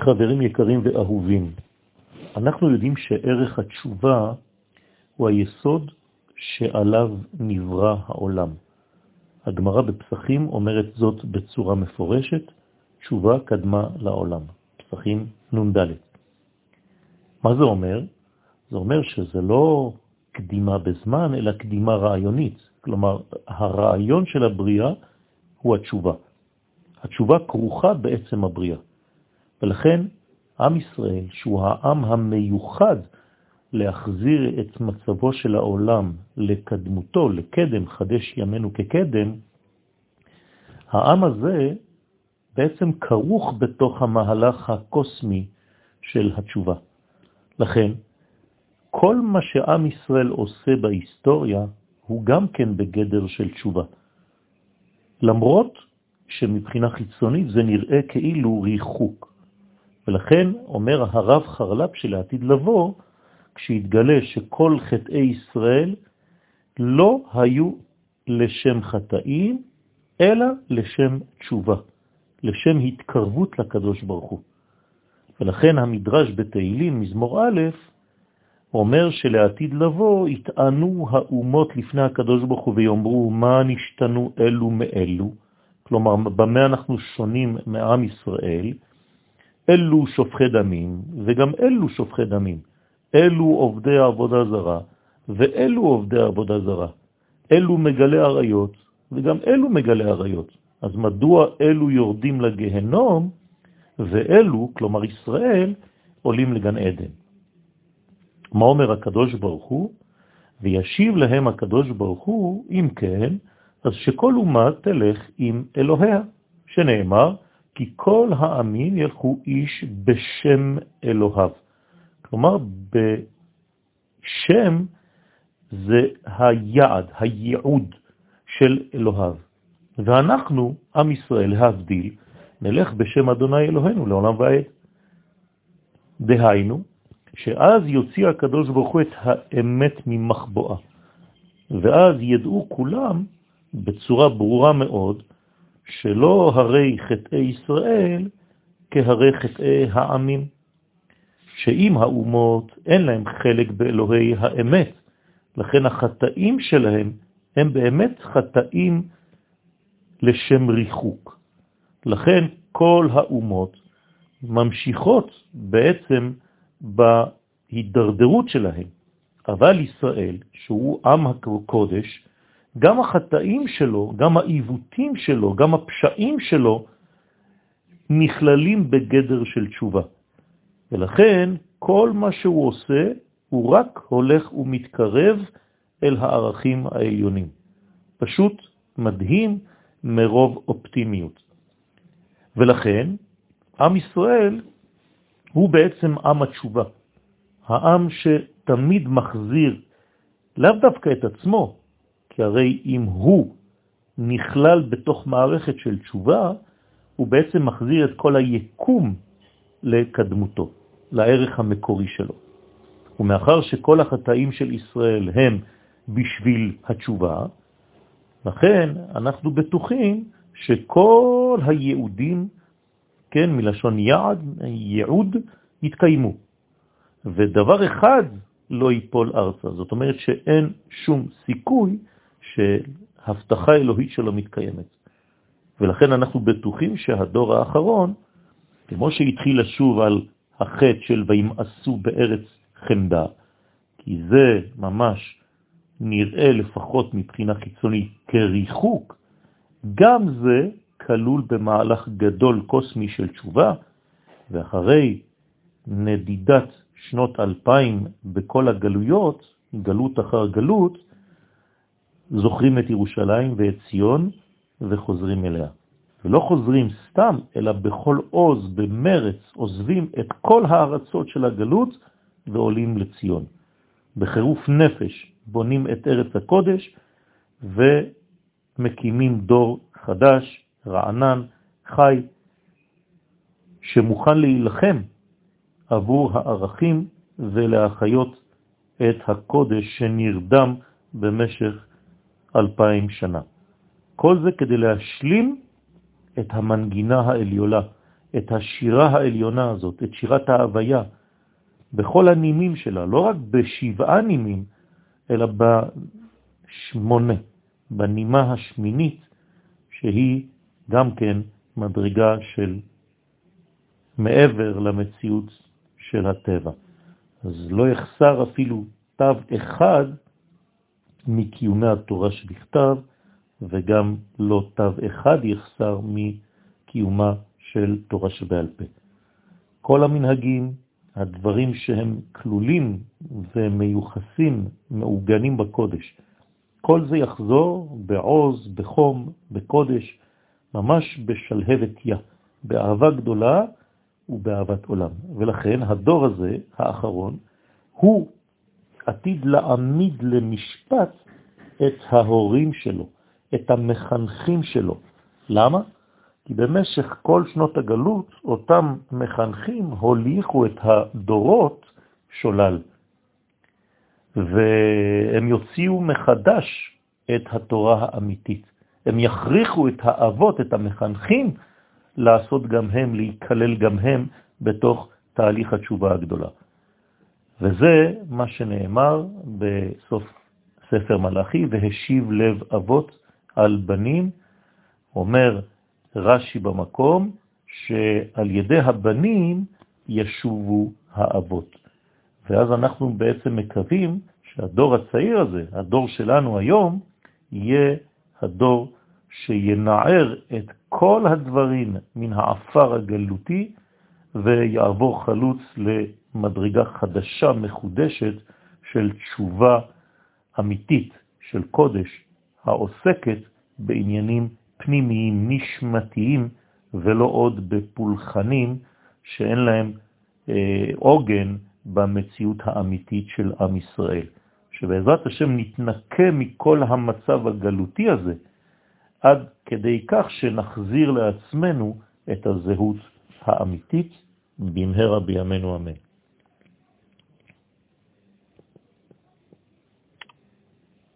חברים יקרים ואהובים, אנחנו יודעים שערך התשובה הוא היסוד שעליו נברא העולם. הגמרא בפסחים אומרת זאת בצורה מפורשת, תשובה קדמה לעולם. פסחים נ"ד. מה זה אומר? זה אומר שזה לא קדימה בזמן, אלא קדימה רעיונית. כלומר, הרעיון של הבריאה הוא התשובה. התשובה כרוכה בעצם הבריאה. ולכן עם ישראל, שהוא העם המיוחד להחזיר את מצבו של העולם לקדמותו, לקדם, חדש ימינו כקדם, העם הזה בעצם כרוך בתוך המהלך הקוסמי של התשובה. לכן, כל מה שעם ישראל עושה בהיסטוריה הוא גם כן בגדר של תשובה. למרות שמבחינה חיצונית זה נראה כאילו ריחוק. ולכן אומר הרב חרל"פ שלעתיד לבוא, כשיתגלה שכל חטאי ישראל לא היו לשם חטאים, אלא לשם תשובה, לשם התקרבות לקדוש ברוך הוא. ולכן המדרש בתהילים, מזמור א', אומר שלעתיד לבוא יטענו האומות לפני הקדוש ברוך הוא ויאמרו מה נשתנו אלו מאלו, כלומר במה אנחנו שונים מעם ישראל, אלו שופכי דמים וגם אלו שופכי דמים, אלו עובדי עבודה זרה ואלו עובדי עבודה זרה, אלו מגלי עריות וגם אלו מגלי עריות. אז מדוע אלו יורדים לגהנום ואלו, כלומר ישראל, עולים לגן עדן? מה אומר הקדוש ברוך הוא? וישיב להם הקדוש ברוך הוא, אם כן, אז שכל אומה תלך עם אלוהיה, שנאמר, כי כל העמים ילכו איש בשם אלוהיו. כלומר, בשם זה היעד, הייעוד של אלוהיו. ואנחנו, עם ישראל, להבדיל, נלך בשם אדוני אלוהינו לעולם ועד. דהיינו, שאז יוציא הקדוש ברוך הוא את האמת ממחבואה. ואז ידעו כולם בצורה ברורה מאוד שלא הרי חטאי ישראל כהרי חטאי העמים, שאם האומות אין להם חלק באלוהי האמת, לכן החטאים שלהם הם באמת חטאים לשם ריחוק. לכן כל האומות ממשיכות בעצם בהידרדרות שלהם. אבל ישראל, שהוא עם הקודש, גם החטאים שלו, גם העיוותים שלו, גם הפשעים שלו, נכללים בגדר של תשובה. ולכן כל מה שהוא עושה, הוא רק הולך ומתקרב אל הערכים העליונים. פשוט מדהים מרוב אופטימיות. ולכן עם ישראל הוא בעצם עם התשובה, העם שתמיד מחזיר לאו דווקא את עצמו, כי הרי אם הוא נכלל בתוך מערכת של תשובה, הוא בעצם מחזיר את כל היקום לקדמותו, לערך המקורי שלו. ומאחר שכל החטאים של ישראל הם בשביל התשובה, לכן אנחנו בטוחים שכל היהודים כן, מלשון יעד, ייעוד, יתקיימו. ודבר אחד לא ייפול ארצה. זאת אומרת שאין שום סיכוי שהבטחה אלוהית שלו מתקיימת. ולכן אנחנו בטוחים שהדור האחרון, כמו שהתחיל לשוב על החטא של וימאסו בארץ חמדה, כי זה ממש נראה לפחות מבחינה חיצונית כריחוק, גם זה כלול במהלך גדול קוסמי של תשובה, ואחרי נדידת שנות אלפיים בכל הגלויות, גלות אחר גלות, זוכרים את ירושלים ואת ציון וחוזרים אליה. ולא חוזרים סתם, אלא בכל עוז, במרץ, עוזבים את כל הארצות של הגלות ועולים לציון. בחירוף נפש בונים את ארץ הקודש ומקימים דור חדש רענן, חי, שמוכן להילחם עבור הערכים ולהחיות את הקודש שנרדם במשך אלפיים שנה. כל זה כדי להשלים את המנגינה העליולה, את השירה העליונה הזאת, את שירת ההוויה, בכל הנימים שלה, לא רק בשבעה נימים, אלא בשמונה, בנימה השמינית, שהיא גם כן מדרגה של מעבר למציאות של הטבע. אז לא יחסר אפילו תו אחד מקיומי התורה שבכתב, וגם לא תו אחד יחסר מקיומה של תורה שבעל פה. כל המנהגים, הדברים שהם כלולים ומיוחסים, מעוגנים בקודש, כל זה יחזור בעוז, בחום, בקודש, ממש בשלהבת יא, באהבה גדולה ובאהבת עולם. ולכן הדור הזה, האחרון, הוא עתיד להעמיד למשפט את ההורים שלו, את המחנכים שלו. למה? כי במשך כל שנות הגלות אותם מחנכים הוליכו את הדורות שולל, והם יוציאו מחדש את התורה האמיתית. הם יכריחו את האבות, את המחנכים, לעשות גם הם, להיכלל גם הם בתוך תהליך התשובה הגדולה. וזה מה שנאמר בסוף ספר מלאכי, והשיב לב אבות על בנים, אומר רש"י במקום, שעל ידי הבנים ישובו האבות. ואז אנחנו בעצם מקווים שהדור הצעיר הזה, הדור שלנו היום, יהיה הדור שינער את כל הדברים מן העפר הגלותי ויעבור חלוץ למדרגה חדשה, מחודשת, של תשובה אמיתית, של קודש, העוסקת בעניינים פנימיים, נשמתיים, ולא עוד בפולחנים שאין להם אה, עוגן במציאות האמיתית של עם ישראל. שבעזרת השם נתנקה מכל המצב הגלותי הזה, עד כדי כך שנחזיר לעצמנו את הזהות האמיתית במהרה בימינו אמן.